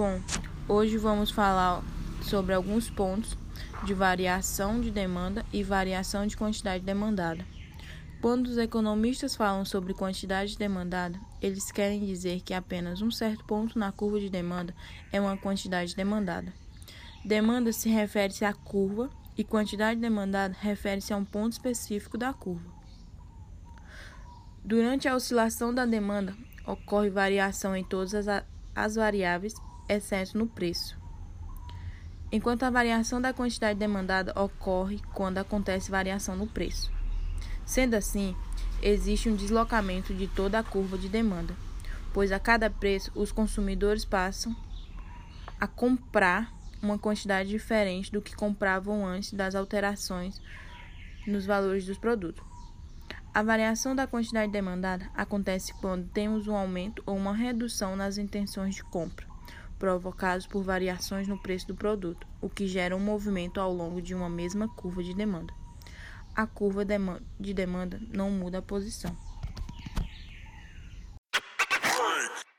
Bom, hoje vamos falar sobre alguns pontos de variação de demanda e variação de quantidade demandada. Quando os economistas falam sobre quantidade demandada, eles querem dizer que apenas um certo ponto na curva de demanda é uma quantidade demandada. Demanda se refere-se à curva e quantidade demandada refere-se a um ponto específico da curva. Durante a oscilação da demanda, ocorre variação em todas as, as variáveis, exceto no preço. Enquanto a variação da quantidade demandada ocorre quando acontece variação no preço. Sendo assim, existe um deslocamento de toda a curva de demanda, pois a cada preço os consumidores passam a comprar uma quantidade diferente do que compravam antes das alterações nos valores dos produtos. A variação da quantidade demandada acontece quando temos um aumento ou uma redução nas intenções de compra, provocados por variações no preço do produto, o que gera um movimento ao longo de uma mesma curva de demanda a curva de demanda não muda a posição.